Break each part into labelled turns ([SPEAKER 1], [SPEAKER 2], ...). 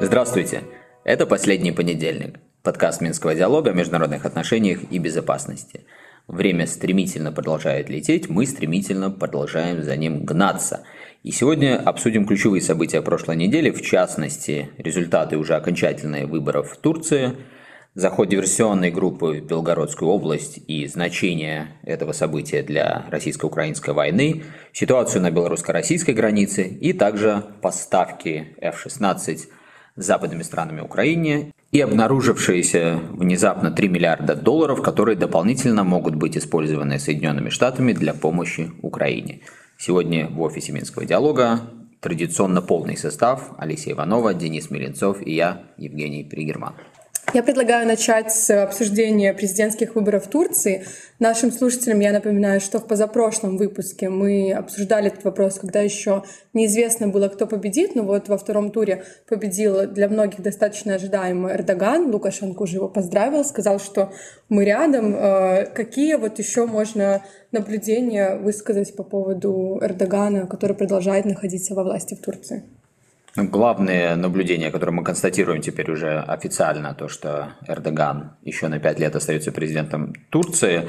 [SPEAKER 1] Здравствуйте! Это «Последний понедельник» – подкаст Минского диалога о международных отношениях и безопасности. Время стремительно продолжает лететь, мы стремительно продолжаем за ним гнаться. И сегодня обсудим ключевые события прошлой недели, в частности, результаты уже окончательных выборов в Турции, заход диверсионной группы в Белгородскую область и значение этого события для российско-украинской войны, ситуацию на белорусско-российской границе и также поставки F-16 западными странами Украине и обнаружившиеся внезапно 3 миллиарда долларов, которые дополнительно могут быть использованы Соединенными Штатами для помощи Украине. Сегодня в офисе Минского диалога традиционно полный состав Алексей Иванова, Денис Миленцов и я, Евгений Пригерман.
[SPEAKER 2] Я предлагаю начать с обсуждения президентских выборов в Турции. Нашим слушателям я напоминаю, что в позапрошлом выпуске мы обсуждали этот вопрос, когда еще неизвестно было, кто победит. Но вот во втором туре победил для многих достаточно ожидаемый Эрдоган. Лукашенко уже его поздравил, сказал, что мы рядом. Э, какие вот еще можно наблюдения высказать по поводу Эрдогана, который продолжает находиться во власти в Турции?
[SPEAKER 1] Главное наблюдение, которое мы констатируем теперь уже официально, то, что Эрдоган еще на пять лет остается президентом Турции,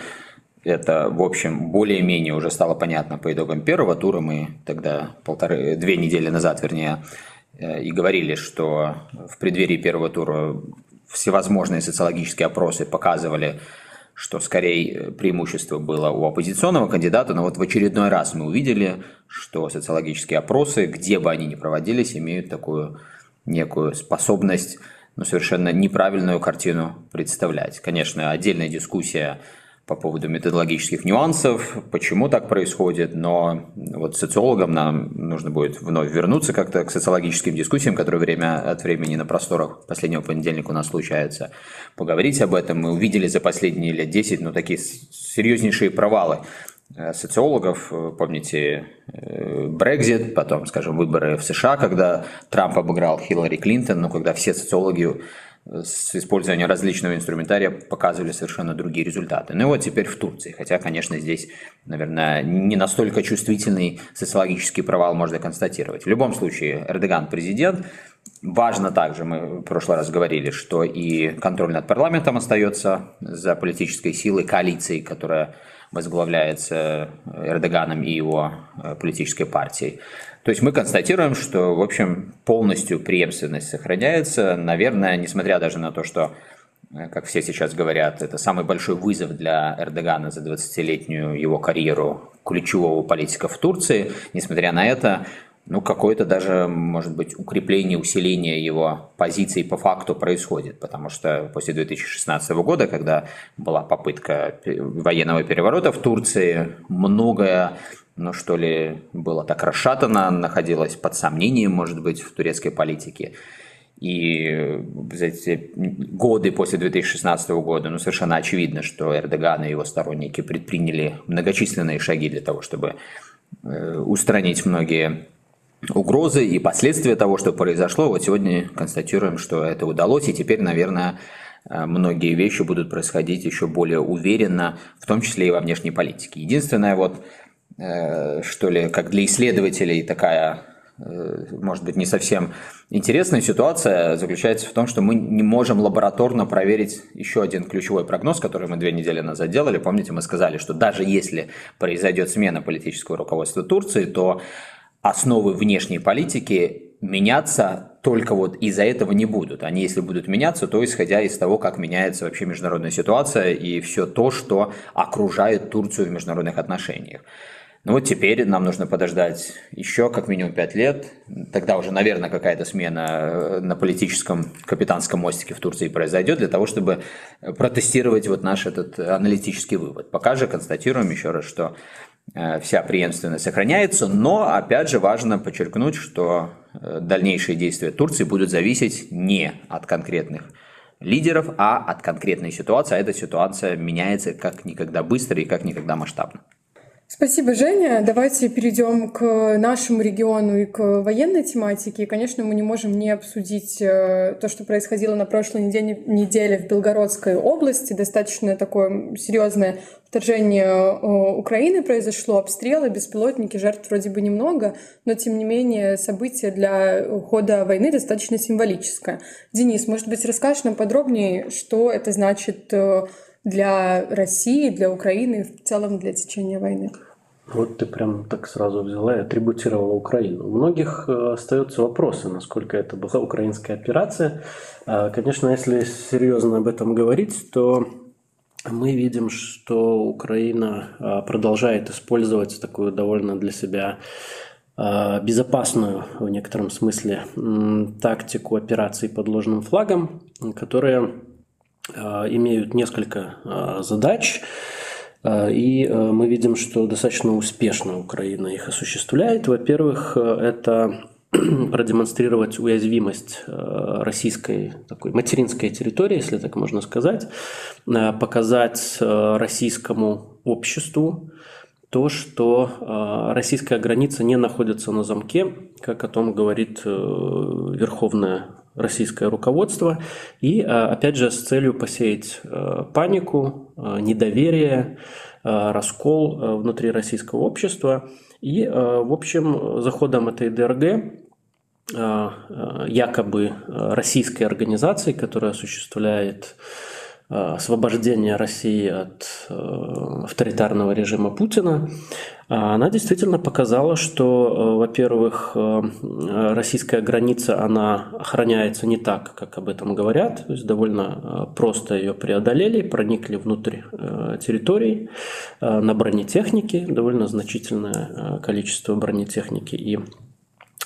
[SPEAKER 1] это, в общем, более-менее уже стало понятно по итогам первого тура. Мы тогда полторы, две недели назад, вернее, э, и говорили, что в преддверии первого тура всевозможные социологические опросы показывали, что скорее э, преимущество было у оппозиционного кандидата, но вот в очередной раз мы увидели, что социологические опросы, где бы они ни проводились, имеют такую некую способность ну, совершенно неправильную картину представлять. Конечно, отдельная дискуссия по поводу методологических нюансов, почему так происходит, но вот социологам нам нужно будет вновь вернуться как-то к социологическим дискуссиям, которые время от времени на просторах последнего понедельника у нас случаются, поговорить об этом. Мы увидели за последние лет 10 ну, такие серьезнейшие провалы э, социологов, помните, Брекзит, потом, скажем, выборы в США, когда Трамп обыграл Хиллари Клинтон, но когда все социологи с использованием различного инструментария показывали совершенно другие результаты. Ну и вот теперь в Турции. Хотя, конечно, здесь, наверное, не настолько чувствительный социологический провал можно констатировать. В любом случае, Эрдоган президент. Важно также, мы в прошлый раз говорили, что и контроль над парламентом остается за политической силой коалиции, которая возглавляется Эрдоганом и его э, политической партией. То есть мы констатируем, что, в общем, полностью преемственность сохраняется. Наверное, несмотря даже на то, что, э, как все сейчас говорят, это самый большой вызов для Эрдогана за 20-летнюю его карьеру ключевого политика в Турции, несмотря на это, ну, какое-то даже, может быть, укрепление, усиление его позиций по факту происходит, потому что после 2016 года, когда была попытка военного переворота в Турции, многое ну что ли, было так расшатано, находилось под сомнением, может быть, в турецкой политике. И за эти годы после 2016 года, ну, совершенно очевидно, что Эрдоган и его сторонники предприняли многочисленные шаги для того, чтобы э, устранить многие угрозы и последствия того, что произошло. Вот сегодня констатируем, что это удалось, и теперь, наверное, э, многие вещи будут происходить еще более уверенно, в том числе и во внешней политике. Единственное, вот что ли, как для исследователей такая, э, может быть, не совсем интересная ситуация заключается в том, что мы не можем лабораторно проверить еще один ключевой прогноз, который мы две недели назад делали. Помните, мы сказали, что даже если произойдет смена политического руководства Турции, то основы внешней политики меняться только вот из-за этого не будут. Они, если будут меняться, то исходя из того, как меняется вообще международная ситуация и все то, что окружает Турцию в международных отношениях. Ну вот теперь нам нужно подождать еще как минимум пять лет. Тогда уже, наверное, какая-то смена э, на политическом капитанском мостике в Турции произойдет для того, чтобы протестировать вот наш этот аналитический вывод. Пока же констатируем еще раз, что э, вся преемственность сохраняется, но опять же важно подчеркнуть, что э, дальнейшие действия Турции будут зависеть не от конкретных лидеров, а от конкретной ситуации. А эта ситуация меняется как никогда быстро и как никогда масштабно.
[SPEAKER 2] Спасибо, Женя. Давайте перейдем к нашему региону и к военной тематике. И, конечно, мы не можем не обсудить э, то, что происходило на прошлой неделе, неделе в Белгородской области. Достаточно такое серьезное вторжение э, Украины произошло, обстрелы, беспилотники, жертв вроде бы немного, но, тем не менее, событие для хода войны достаточно символическое. Денис, может быть, расскажешь нам подробнее, что это значит э, для России, для Украины, в целом для течения войны?
[SPEAKER 3] Вот ты прям так сразу взяла и атрибутировала Украину. У многих э, остаются вопросы, насколько это была украинская операция. А, конечно, если серьезно об этом говорить, то мы видим, что Украина а, продолжает использовать такую довольно для себя а, безопасную в некотором смысле тактику операций под ложным флагом, которые имеют несколько задач. А, и э, мы видим, что достаточно успешно Украина их осуществляет. Во-первых, э, это продемонстрировать уязвимость э, российской такой материнской территории, если так можно сказать, показать российскому обществу то, что российская граница не находится на замке, как о том говорит Верховная российское руководство, и, а, опять же, с целью посеять а, панику, а, недоверие, раскол внутри российского общества. И, в общем, заходом этой ДРГ якобы российской организации, которая осуществляет освобождение России от авторитарного режима Путина, а она действительно показала, что, э, во-первых, э, российская граница, она охраняется не так, как об этом говорят, то есть довольно э, просто ее преодолели, проникли внутрь территорий на бронетехнике, довольно значительное количество бронетехники и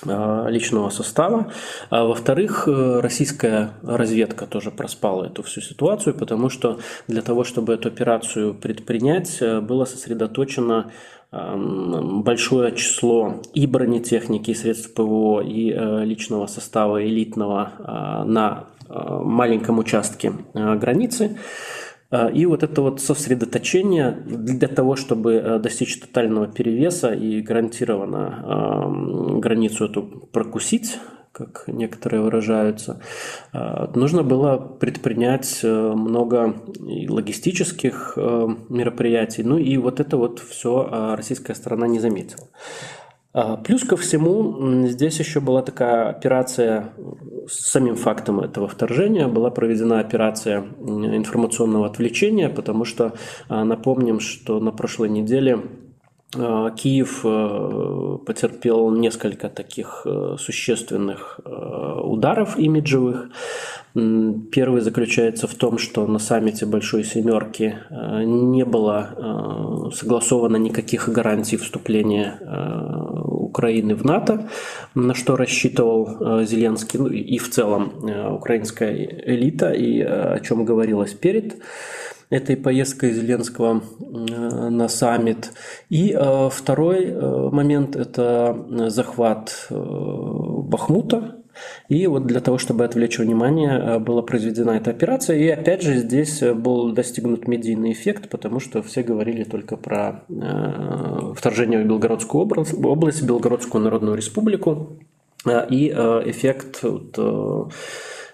[SPEAKER 3] личного состава. А во-вторых, российская разведка тоже проспала эту всю ситуацию, потому что для того, чтобы эту операцию предпринять, было сосредоточено большое число и бронетехники, и средств ПВО, и э, личного состава элитного на маленьком участке границы. И вот это вот сосредоточение для того, чтобы э, достичь тотального перевеса и гарантированно границу эту прокусить, как некоторые выражаются, а, нужно было предпринять э, много логистических э, мероприятий, ну и вот это вот все а, российская сторона не заметила. А, плюс ко всему, здесь еще была такая операция с самим фактом этого вторжения, была проведена операция информационного отвлечения, потому что напомним, что на прошлой неделе а, Киев э, потерпел несколько таких э, существенных э, ударов имиджевых. Первый заключается в том, что на саммите Большой Семерки не было согласовано никаких гарантий вступления Украины в НАТО, на что рассчитывал Зеленский, ну и в целом украинская элита, и о чем говорилось перед этой поездкой Зеленского на саммит. И э, второй э, момент – это захват э, Бахмута, и вот для того, чтобы отвлечь внимание, была произведена эта операция. И опять же здесь был достигнут медийный эффект, потому что все говорили только про вторжение в Белгородскую область, Белгородскую Народную Республику. И эффект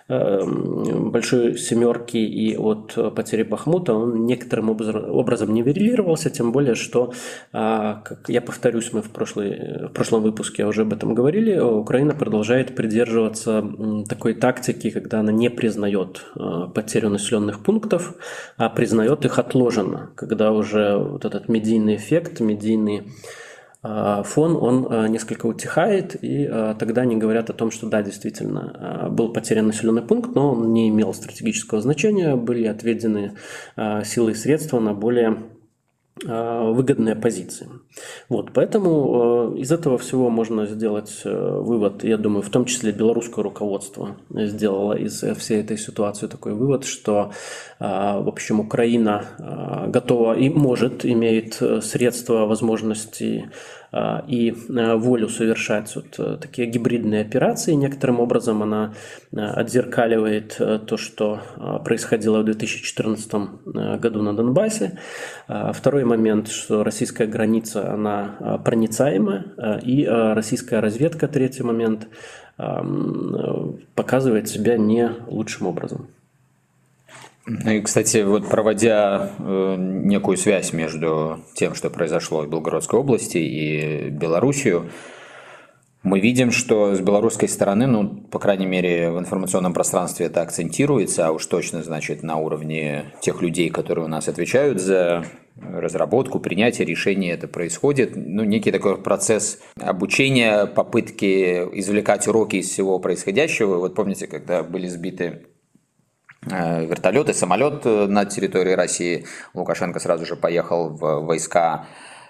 [SPEAKER 3] большой семерки и от потери Бахмута, он некоторым образом нивелировался, тем более, что, а, как я повторюсь, мы в, прошлый, в прошлом выпуске уже об этом говорили, Украина продолжает придерживаться такой тактики, когда она не признает э, потерю населенных пунктов, а признает их отложенно, когда уже вот этот медийный эффект, медийный а, фон, он а, несколько утихает, и а, тогда они говорят о том, что да, действительно, был потерян населенный пункт, но он не имел стратегического значения, были отведены силы и средства на более Э, выгодные позиции. Вот, поэтому э, из этого всего можно сделать э, вывод, я думаю, в том числе белорусское руководство сделало из всей этой ситуации такой вывод, что, в общем, Украина готова и может, имеет средства, возможности и волю совершать вот такие гибридные операции. Некоторым образом она отзеркаливает то, что происходило в 2014 году на Донбассе. Второй момент, что российская граница, она проницаема, и российская разведка, третий момент, показывает себя не лучшим образом.
[SPEAKER 1] Ну и, кстати, вот проводя э, некую связь между тем, что произошло в Белгородской области и Белоруссию, мы видим, что с белорусской стороны, ну, по крайней мере, в информационном пространстве это акцентируется, а уж точно, значит, на уровне тех людей, которые у нас отвечают за разработку, принятие решений это происходит. Ну, некий такой процесс обучения, попытки извлекать уроки из всего происходящего. Вот помните, когда были сбиты э, вертолеты, самолет э, на территории России, Лукашенко сразу же поехал в войска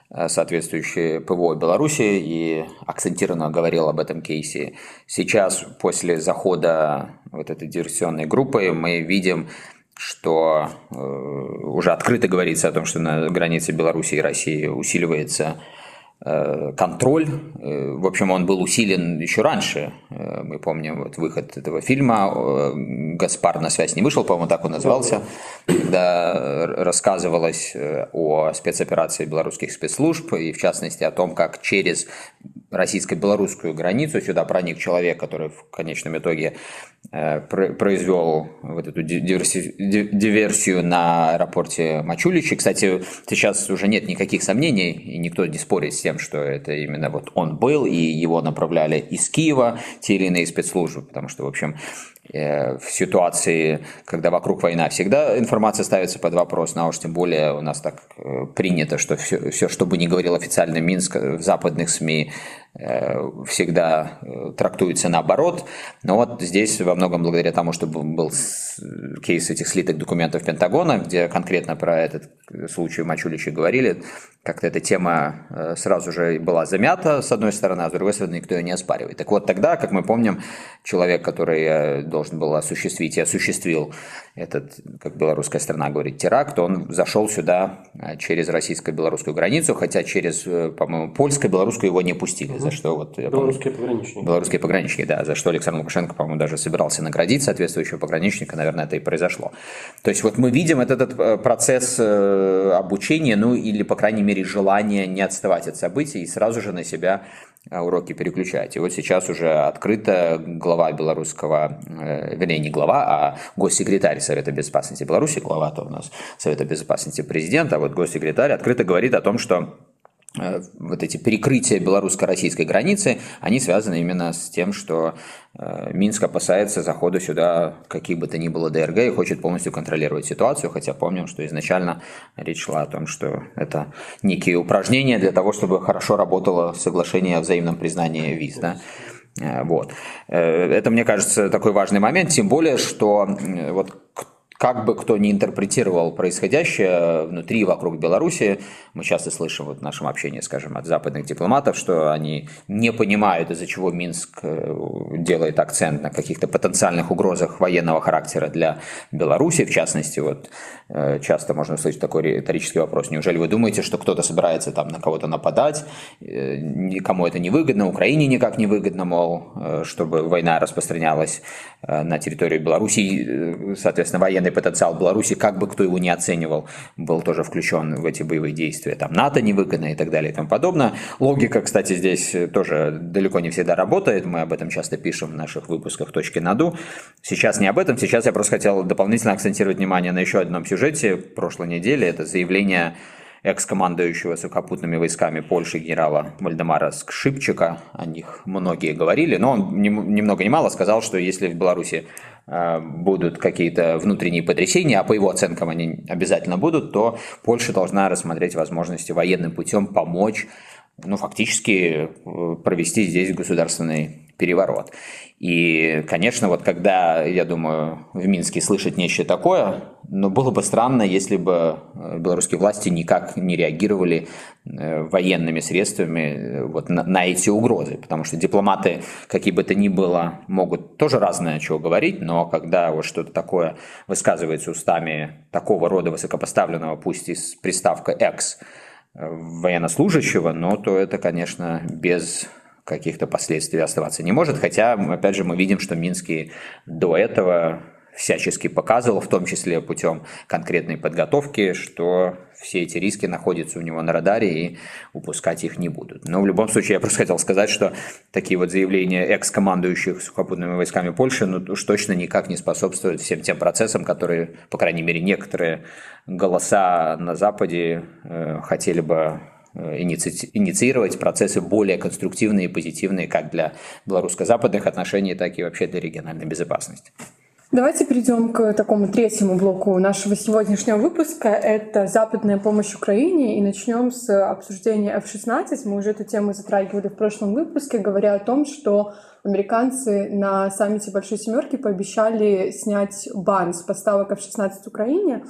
[SPEAKER 1] Э, соответствующее ПВО Беларуси и акцентированно говорил об этом кейсе. Сейчас, после захода вот этой диверсионной группы, мы видим, что э, уже открыто говорится о том, что на границе Беларуси и России усиливается контроль. Э, в общем, он был усилен еще раньше. Э, мы помним вот выход этого фильма. «Гаспар на связь не вышел», по-моему, так он назывался, когда рассказывалось о спецоперации белорусских спецслужб и, в частности, о том, как через российско-белорусскую границу сюда проник человек, который в конечном итоге произвел вот эту диверсию на аэропорте Мачуличи. Кстати, сейчас уже нет никаких сомнений, и никто не спорит с тем, что это именно вот он был, и его направляли из Киева те или иные спецслужбы, потому что, в общем, э, в ситуации, когда вокруг война, всегда информация ставится под вопрос, но ну, а уж тем более у нас так э, принято, что все, все что бы ни говорил официальный Минск в западных СМИ, э, всегда трактуется наоборот. Но вот здесь во многом благодаря тому, что был кейс этих слитых документов Пентагона, где конкретно про этот случай в Мачуличе говорили, как-то эта тема сразу сразу же была замята, с одной стороны, а с другой стороны, никто ее не оспаривает. Так вот, тогда, как мы помним, человек, который э, должен был осуществить и осуществил этот, как белорусская страна говорит, теракт, он зашел сюда э, через российско-белорусскую границу, хотя через, э, по-моему, польско-белорусскую его не пустили, угу. за что вот...
[SPEAKER 3] Белорусские помню, пограничники.
[SPEAKER 1] Белорусские пограничники, да, за что Александр Лукашенко, по-моему, даже собирался наградить соответствующего пограничника, наверное, это и произошло. То есть вот мы видим этот, этот процесс обучения, ну или, по крайней мере, желание не отставать от событий и сразу же на себя а, уроки переключать. И вот сейчас уже открыто глава белорусского, э, вернее, не глава, а госсекретарь Совета Безопасности Беларуси, глава-то у нас Совета Безопасности президента, а вот госсекретарь открыто говорит о том, что Э, вот эти перекрытия белорусско-российской границы, они связаны именно с тем, что э, Минск опасается захода сюда каких бы то ни было ДРГ и хочет полностью контролировать ситуацию, хотя помним, что изначально речь шла о том, что это некие упражнения для того, чтобы хорошо работало соглашение о взаимном признании виз. Да? Э, вот. Это, мне кажется, такой важный момент, тем более, что вот как бы кто ни интерпретировал происходящее внутри и вокруг Беларуси, мы часто слышим вот в нашем общении, скажем, от западных дипломатов, что они не понимают, из-за чего Минск э, делает акцент на каких-то потенциальных угрозах военного характера для Беларуси. В частности, вот часто можно услышать такой риторический вопрос. Неужели вы думаете, что кто-то собирается там на кого-то нападать? Э, никому это не выгодно, Украине никак не выгодно, мол, чтобы война распространялась на территорию Беларуси, соответственно, военный потенциал Беларуси, как бы кто его не оценивал, был тоже включен в эти боевые действия. Там НАТО невыгодно и так далее и тому подобное. Логика, кстати, здесь тоже далеко не всегда работает. Мы об этом часто пишем в наших выпусках «Точки наду». Сейчас не об этом. Сейчас я просто хотел дополнительно акцентировать внимание на еще одном сюжете прошлой недели. Это заявление экс-командующего сухопутными войсками Польши генерала Вальдемара Скшипчика. О них многие говорили, но он ни, ни много ни мало сказал, что если в Беларуси э, будут какие-то внутренние потрясения, а по его оценкам они обязательно будут, то Польша должна рассмотреть возможности военным путем помочь ну, фактически э, провести здесь государственный переворот. И, конечно, вот когда, я думаю, в Минске слышать нечто такое, но было бы странно, если бы э, белорусские власти никак не реагировали э, военными средствами вот на, на эти угрозы, потому что дипломаты, какие бы то ни было, могут тоже разное чего говорить, но когда вот что-то такое высказывается устами такого рода высокопоставленного, пусть и с приставкой «экс», военнослужащего, но то это, конечно, без каких-то последствий оставаться не может. Хотя, опять же, мы видим, что Минские до этого всячески показывал, в том числе путем конкретной подготовки, что все эти риски находятся у него на радаре и упускать их не будут. Но в любом случае я просто хотел сказать, что такие вот заявления экс-командующих сухопутными войсками Польши ну, уж точно никак не способствуют всем тем процессам, которые, по крайней мере, некоторые голоса на Западе э, хотели бы инициировать процессы более конструктивные и позитивные как для белорусско-западных отношений, так и вообще для региональной безопасности.
[SPEAKER 2] Давайте перейдем к такому третьему блоку нашего сегодняшнего выпуска. Это западная помощь Украине. И начнем с обсуждения F-16. Мы уже эту тему затрагивали в прошлом выпуске, говоря о том, что американцы на саммите Большой Семерки пообещали снять бан с поставок F-16 Украине.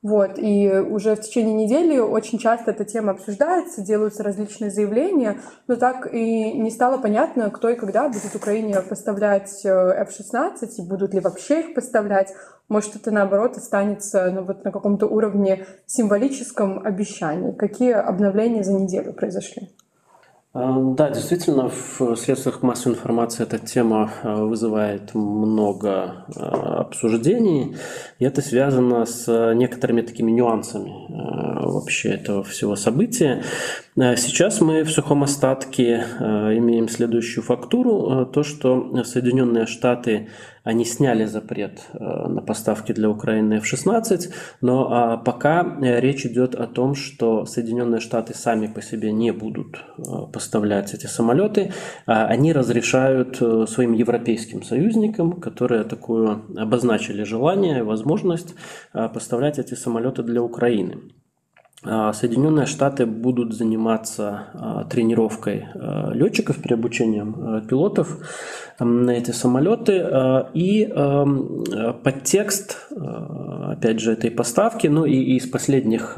[SPEAKER 2] Вот, и уже в течение недели очень часто эта тема обсуждается, делаются различные заявления, но так и не стало понятно, кто и когда будет Украине поставлять э, F-16, и будут ли вообще их поставлять. Может, это наоборот останется ну, вот на каком-то уровне символическом обещании. Какие обновления за неделю произошли?
[SPEAKER 3] Да, действительно, в средствах массовой информации эта тема э, вызывает много э, обсуждений, и это связано с некоторыми такими нюансами э, вообще этого всего события. Сейчас мы в сухом остатке имеем следующую фактуру, то, что Соединенные Штаты они сняли запрет э, на поставки для Украины F-16, но а, пока э, речь идет о том, что Соединенные Штаты сами по себе не будут э, поставлять эти самолеты, а они разрешают своим европейским союзникам, которые такую обозначили желание, возможность поставлять эти самолеты для Украины. А, Соединенные Штаты будут заниматься а, тренировкой а, летчиков, переобучением пилотов на эти самолеты. И подтекст, опять же, этой поставки, ну и из последних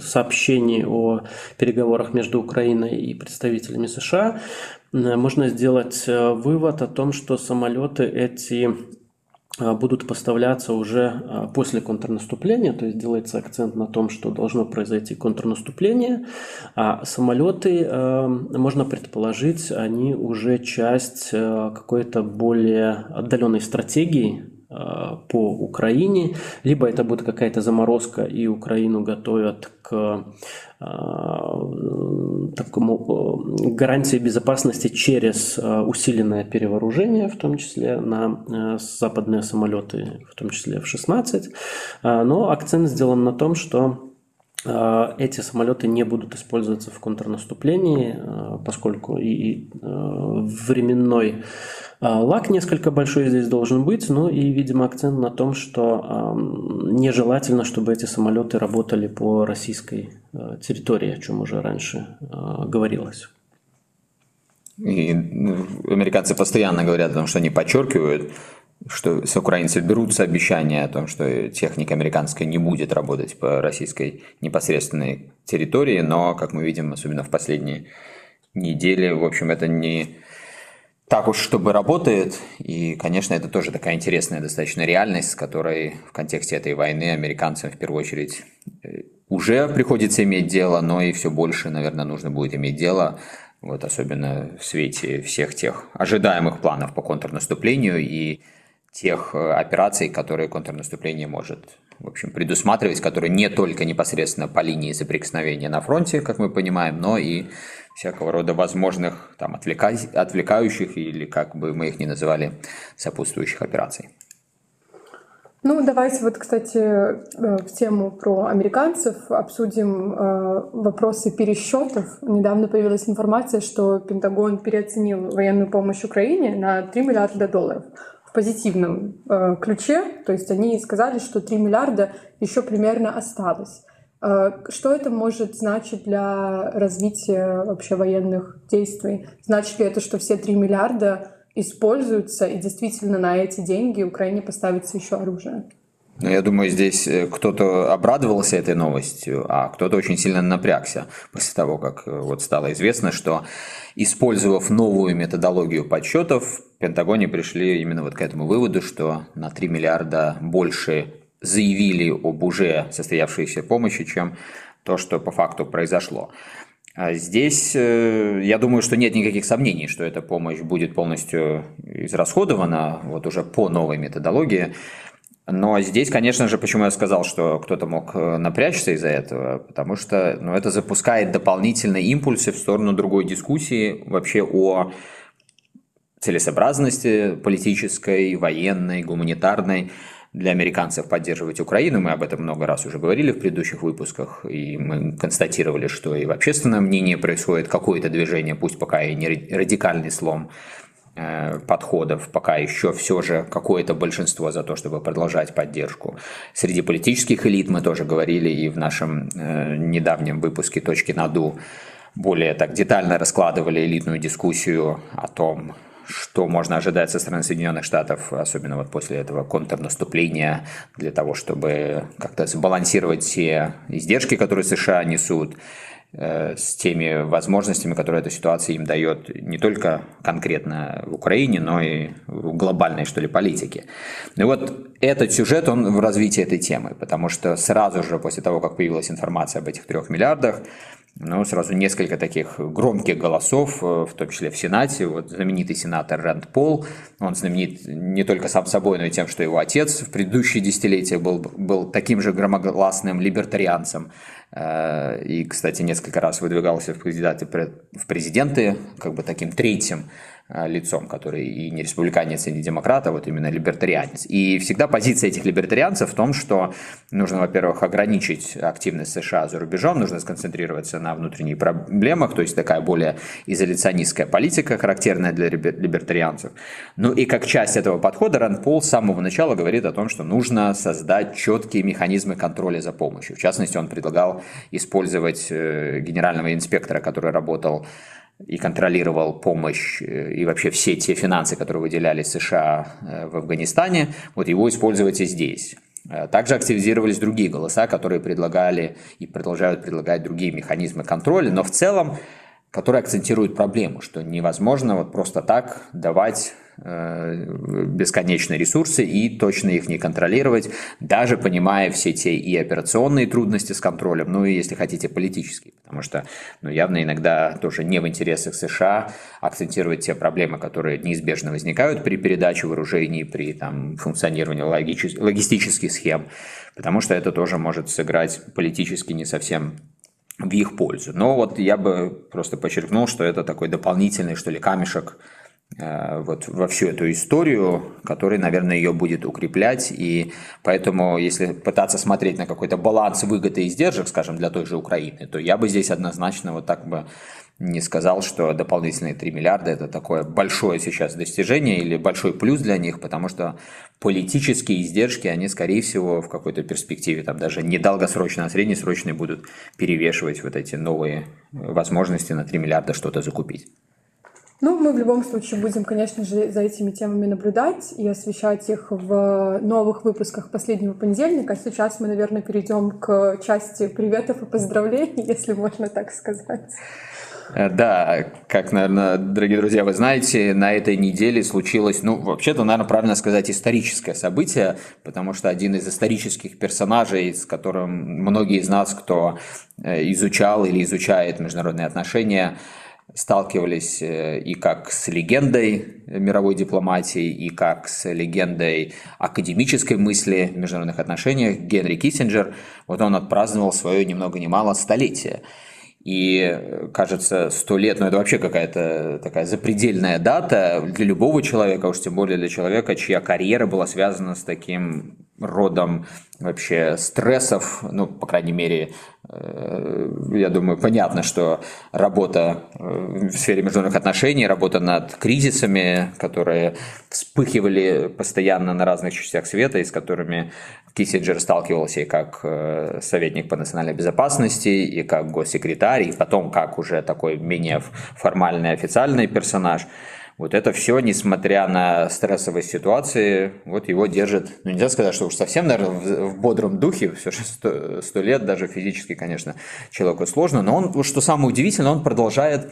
[SPEAKER 3] сообщений о переговорах между Украиной и представителями США, можно сделать вывод о том, что самолеты эти будут поставляться уже а, после контрнаступления, то есть делается акцент на том, что должно произойти контрнаступление, а самолеты, а, можно предположить, они уже часть какой-то более отдаленной стратегии по Украине, либо это будет какая-то заморозка, и Украину готовят к такому гарантии безопасности через усиленное перевооружение, в том числе на западные самолеты, в том числе в 16. Но акцент сделан на том, что эти самолеты не будут использоваться в контрнаступлении, поскольку и временной лак несколько большой здесь должен быть, ну и, видимо, акцент на том, что нежелательно, чтобы эти самолеты работали по российской территории, о чем уже раньше говорилось.
[SPEAKER 1] И ну, американцы постоянно говорят о том, что они подчеркивают, что с украинцев берутся обещания о том, что техника американская не будет работать по российской непосредственной территории, но, как мы видим, особенно в последние недели, в общем, это не так уж, чтобы работает. И, конечно, это тоже такая интересная достаточно реальность, с которой в контексте этой войны американцам в первую очередь э, уже приходится иметь дело, но и все больше, наверное, нужно будет иметь дело вот особенно в свете всех тех ожидаемых планов по контрнаступлению и тех э, операций, которые контрнаступление может в общем, предусматривать, которые не только непосредственно по линии соприкосновения на фронте, как мы понимаем, но и всякого рода возможных там, отвлека... отвлекающих или, как бы мы их ни называли, сопутствующих операций.
[SPEAKER 2] Ну, давайте вот, кстати, э, в тему про американцев обсудим э, вопросы пересчетов. Недавно появилась информация, что Пентагон переоценил военную помощь Украине на 3 миллиарда долларов позитивном э, ключе. То есть они сказали, что 3 миллиарда еще примерно осталось. Что это может значить для развития вообще военных действий? Значит ли это, что все 3 миллиарда используются, и действительно на эти деньги Украине поставится еще оружие.
[SPEAKER 1] Ну, я думаю, здесь э, кто-то обрадовался этой новостью, а кто-то очень сильно напрягся после того, как э, вот стало известно, что, использовав новую методологию подсчетов, в Пентагоне пришли именно вот к этому выводу, что на 3 миллиарда больше заявили об уже состоявшейся помощи, чем то, что по факту произошло. А здесь э, я думаю, что нет никаких сомнений, что эта помощь будет полностью израсходована вот уже по новой методологии. Но здесь, конечно же, почему я сказал, что кто-то мог э, напрячься из-за этого, потому что ну, это запускает дополнительные импульсы в сторону другой дискуссии вообще о целесообразности политической, военной, гуманитарной для американцев поддерживать Украину. Мы об этом много раз уже говорили в предыдущих выпусках, и мы констатировали, что и в общественном мнении происходит какое-то движение, пусть пока и не радикальный слом подходов, пока еще все же какое-то большинство за то, чтобы продолжать поддержку. Среди политических элит мы тоже говорили и в нашем э, недавнем выпуске «Точки наду» более так детально раскладывали элитную дискуссию о том, что можно ожидать со стороны Соединенных Штатов, особенно вот после этого контрнаступления, для того, чтобы как-то сбалансировать все издержки, которые США несут, Э, с теми возможностями, которые эта ситуация им дает не только конкретно в Украине, но и в глобальной, что ли, политике. И вот этот сюжет, он в развитии этой темы, потому что сразу же после того, как появилась информация об этих трех миллиардах, ну, сразу несколько таких громких голосов, э, в том числе в Сенате. Вот знаменитый сенатор Рэнд Пол, он знаменит не только сам собой, но и тем, что его отец в предыдущие десятилетия был, был таким же громогласным либертарианцем. Э, и, кстати, несколько раз выдвигался в кандидаты в президенты, как бы таким третьим лицом, который и не республиканец, и не демократ, а вот именно либертарианец. И всегда позиция этих либертарианцев в том, что нужно, во-первых, ограничить активность США за рубежом, нужно сконцентрироваться на внутренних проблемах, то есть такая более изоляционистская политика, характерная для либертарианцев. Ну и как часть этого подхода Ранд Пол с самого начала говорит о том, что нужно создать четкие механизмы контроля за помощью. В частности, он предлагал использовать э, генерального инспектора, который работал и контролировал помощь э, и вообще все те финансы, которые выделяли США э, в Афганистане, вот его использовать и здесь. Э, также активизировались другие голоса, которые предлагали и продолжают предлагать другие механизмы контроля, но в целом, которые акцентируют проблему, что невозможно вот просто так давать Э, бесконечные ресурсы и точно их не контролировать, даже понимая все те и операционные трудности с контролем, ну и, если хотите, политические, потому что ну, явно иногда тоже не в интересах США акцентировать те проблемы, которые неизбежно возникают при передаче вооружений, при там, функционировании логистических схем, потому что это тоже может сыграть политически не совсем в их пользу. Но вот я бы просто подчеркнул, что это такой дополнительный, что ли, камешек вот во всю эту историю, который, наверное, ее будет укреплять. И поэтому, если пытаться смотреть на какой-то баланс выгоды и издержек, скажем, для той же Украины, то я бы здесь однозначно вот так бы не сказал, что дополнительные 3 миллиарда это такое большое сейчас достижение или большой плюс для них, потому что политические издержки, они, скорее всего, в какой-то перспективе, там даже не долгосрочные, а среднесрочные будут перевешивать вот эти новые возможности на 3 миллиарда что-то закупить.
[SPEAKER 2] Ну, мы в любом случае будем, конечно же, за этими темами наблюдать и освещать их в новых выпусках последнего понедельника. Сейчас мы, наверное, перейдем к части приветов и поздравлений, если можно так сказать.
[SPEAKER 1] Э, да, как, наверное, дорогие друзья, вы знаете, на этой неделе случилось, ну, вообще-то, наверное, правильно сказать, историческое событие, потому что один из исторических персонажей, с которым многие из нас, кто э, изучал или изучает международные отношения, сталкивались э, и как с легендой мировой дипломатии, и как с легендой академической мысли в международных отношениях. Генри Киссинджер, вот он отпраздновал свое ни много ни мало столетие. И, кажется, сто лет, ну это вообще какая-то такая запредельная дата для любого человека, уж тем более для человека, чья карьера была связана с таким родом вообще стрессов, ну, по крайней мере, э, я думаю, понятно, что работа э, в сфере международных отношений, работа над кризисами, которые вспыхивали постоянно на разных частях света, и с которыми Киссинджер сталкивался и как э, советник по национальной безопасности, и как госсекретарь, и потом как уже такой менее формальный официальный персонаж – вот это все, несмотря на стрессовые ситуации, вот его держит, ну нельзя сказать, что уж совсем, наверное, в, в бодром духе, все же сто, сто лет, даже физически, конечно, человеку сложно, но он, что самое удивительное, он продолжает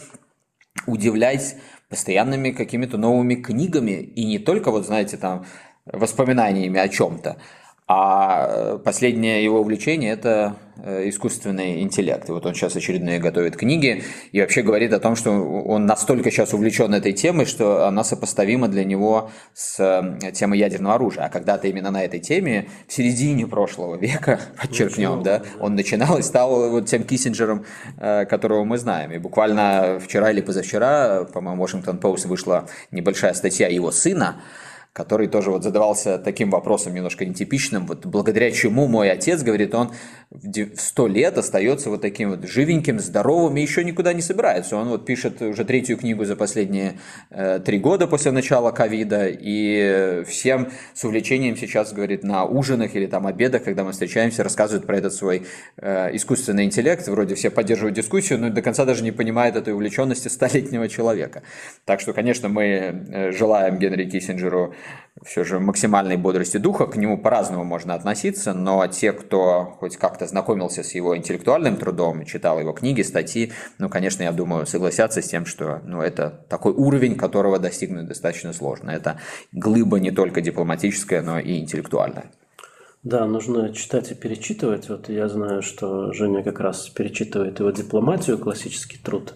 [SPEAKER 1] удивлять постоянными какими-то новыми книгами, и не только, вот знаете, там, воспоминаниями о чем-то, А э, последнее его увлечение – это э, искусственный интеллект. И вот он сейчас очередные готовит книги и вообще говорит о том, что он настолько сейчас увлечен этой темой, что она сопоставима для него с э, темой ядерного оружия. А когда-то именно на этой теме в середине прошлого века, подчеркнем, да, он начинал и стал вот тем Киссинджером, которого мы знаем. И буквально вчера или позавчера, по-моему, Washington Post вышла небольшая статья его сына, который тоже вот задавался таким вопросом немножко нетипичным, вот благодаря чему мой отец, говорит, он в 100 лет остается вот таким вот живеньким, здоровым и еще никуда не собирается. Он вот пишет уже третью книгу за последние э, три года после начала ковида, и всем с увлечением сейчас, говорит, на ужинах или там обедах, когда мы встречаемся, рассказывают про этот свой э, искусственный интеллект, вроде все поддерживают дискуссию, но до конца даже не понимают этой увлеченности столетнего человека. Так что, конечно, мы э, желаем Генри Киссинджеру все же максимальной бодрости духа, к нему по-разному можно относиться, но те, кто хоть как-то знакомился с его интеллектуальным трудом, читал его книги, статьи, ну, конечно, я думаю, согласятся с тем, что ну, это такой уровень, которого достигнуть достаточно сложно. Это глыба не только дипломатическая, но и интеллектуальная.
[SPEAKER 3] Да, нужно читать и перечитывать. Вот я знаю, что Женя как раз перечитывает его дипломатию, классический труд,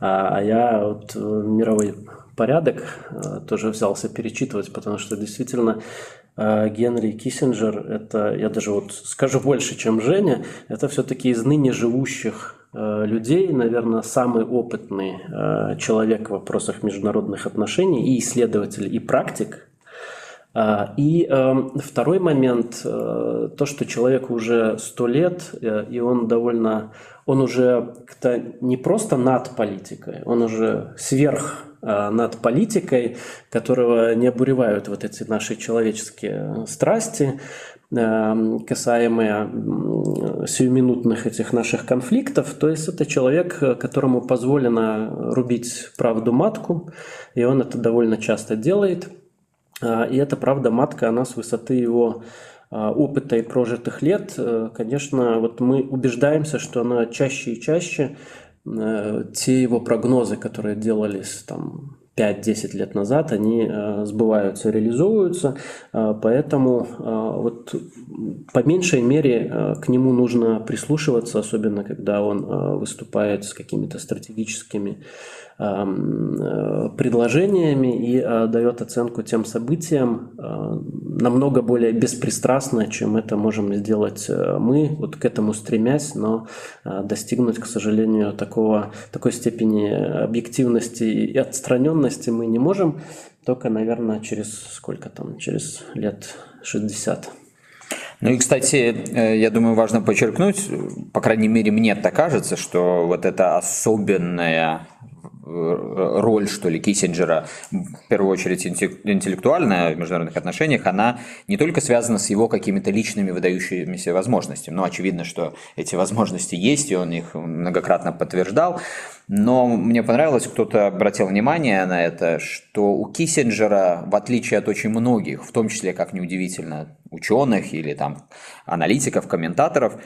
[SPEAKER 3] а, а я вот э, мировой порядок э, тоже взялся перечитывать, потому что действительно э, Генри Киссинджер, это, я даже вот скажу больше, чем Женя, это все-таки из ныне живущих э, людей, наверное, самый опытный человек в вопросах международных отношений и исследователь, и практик. И второй момент, то, что человеку уже сто лет, и он довольно, он уже не просто над политикой, он уже сверх над политикой, которого не обуревают вот эти наши человеческие страсти, э, касаемые сиюминутных этих наших конфликтов. То есть это человек, которому позволено рубить правду матку, и он это довольно часто делает. Э, и эта правда матка, она с высоты его опыта и прожитых лет, конечно, вот мы убеждаемся, что она чаще и чаще Э, те его прогнозы, которые делались там 5-10 лет назад, они э, сбываются, реализовываются, э, поэтому вот по меньшей мере к нему нужно прислушиваться, особенно когда он выступает с какими-то стратегическими Э, предложениями и э, дает оценку тем событиям э, намного более беспристрастно, чем это можем сделать мы, вот к этому стремясь, но достигнуть, к сожалению, такого, такой степени объективности и отстраненности мы не можем, только, наверное, через сколько там, через лет 60.
[SPEAKER 1] Ну и, кстати, я думаю, важно подчеркнуть, по крайней мере, мне так кажется, что вот эта особенная роль, что ли, Киссинджера, в первую очередь интеллектуальная в международных отношениях, она не только связана с его какими-то личными выдающимися возможностями, но очевидно, что эти возможности есть, и он их многократно подтверждал, но мне понравилось, кто-то обратил внимание на это, что у Киссинджера, в отличие от очень многих, в том числе, как неудивительно, ученых или там аналитиков, комментаторов,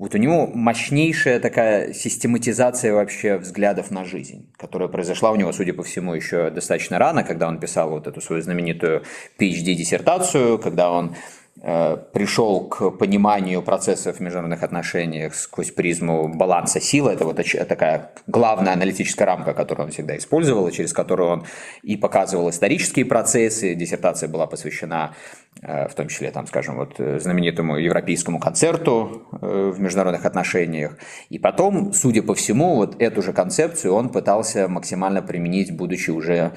[SPEAKER 1] вот у него мощнейшая такая систематизация вообще взглядов на жизнь, которая произошла у него, судя по всему, еще достаточно рано, когда он писал вот эту свою знаменитую PhD-диссертацию, когда он пришел к пониманию процессов в международных отношениях сквозь призму баланса сил. Это вот такая главная аналитическая рамка, которую он всегда использовал, и через которую он и показывал исторические процессы. Диссертация была посвящена э, в том числе, там, скажем, вот знаменитому европейскому концерту э, в международных отношениях. И потом, судя по всему, вот эту же концепцию он пытался максимально применить, будучи уже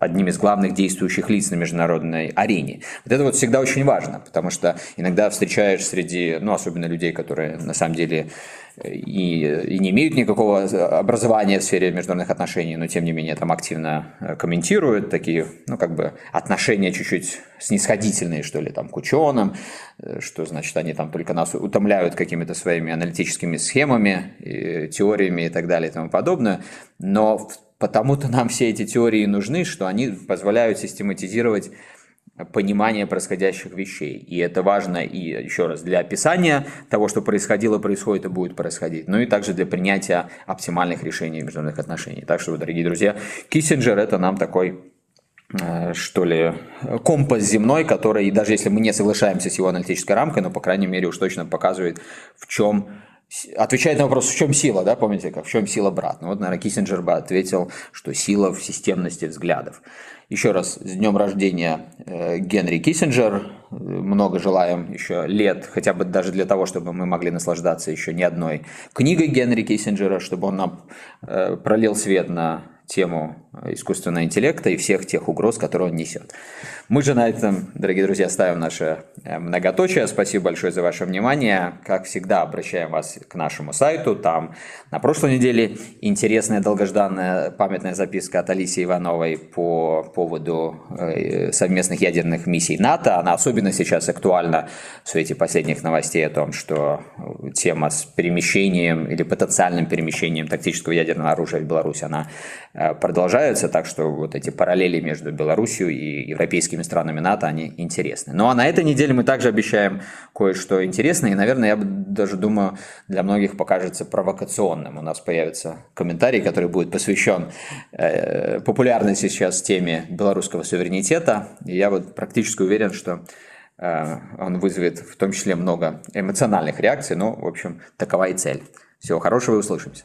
[SPEAKER 1] одним из главных действующих лиц на международной арене. Вот это вот всегда очень важно важно, потому что иногда встречаешь среди, ну, особенно людей, которые на самом деле э, и, и не имеют никакого образования в сфере международных отношений, но тем не менее там активно э, комментируют такие, ну, как бы отношения чуть-чуть снисходительные, что ли, там, к ученым, э, что, значит, они там только нас утомляют какими-то своими аналитическими схемами, и теориями и так далее и тому подобное, но потому-то нам все эти теории нужны, что они позволяют систематизировать понимание происходящих вещей. И это важно и, еще раз, для описания того, что происходило, происходит и будет происходить, но и также для принятия оптимальных решений международных отношениях. Так что, дорогие друзья, Киссинджер – это нам такой э, что ли, компас земной, который, даже если мы не соглашаемся с его аналитической рамкой, но, по крайней мере, уж точно показывает, в чем Отвечает на вопрос, в чем сила, да, помните, как в чем сила брат? Ну вот, наверное, Киссинджер бы ответил, что сила в системности взглядов. Еще раз, с днем рождения э, Генри Киссинджер. Много желаем еще лет, хотя бы даже для того, чтобы мы могли наслаждаться еще не одной книгой Генри Киссинджера, чтобы он нам э, пролил свет на тему искусственного интеллекта и всех тех угроз, которые он несет. Мы же на этом, дорогие друзья, ставим наше э, многоточие. Спасибо большое за ваше внимание. Как всегда, обращаем вас к нашему сайту. Там на прошлой неделе интересная долгожданная памятная записка от Алисии Ивановой по поводу э, совместных ядерных миссий НАТО. Она особенно сейчас актуальна в свете последних новостей о том, что тема с перемещением или потенциальным перемещением тактического ядерного оружия в Беларусь, она э, продолжается. Так что вот эти параллели между Беларусью и европейскими странами НАТО, они интересны. Ну а на этой неделе мы также обещаем кое-что интересное, и, наверное, я даже думаю, для многих покажется провокационным. У нас появится комментарий, который будет посвящен э, популярной сейчас теме белорусского суверенитета. И я вот практически уверен, что э, он вызовет в том числе много эмоциональных реакций, но, в общем, такова и цель. Всего хорошего и услышимся.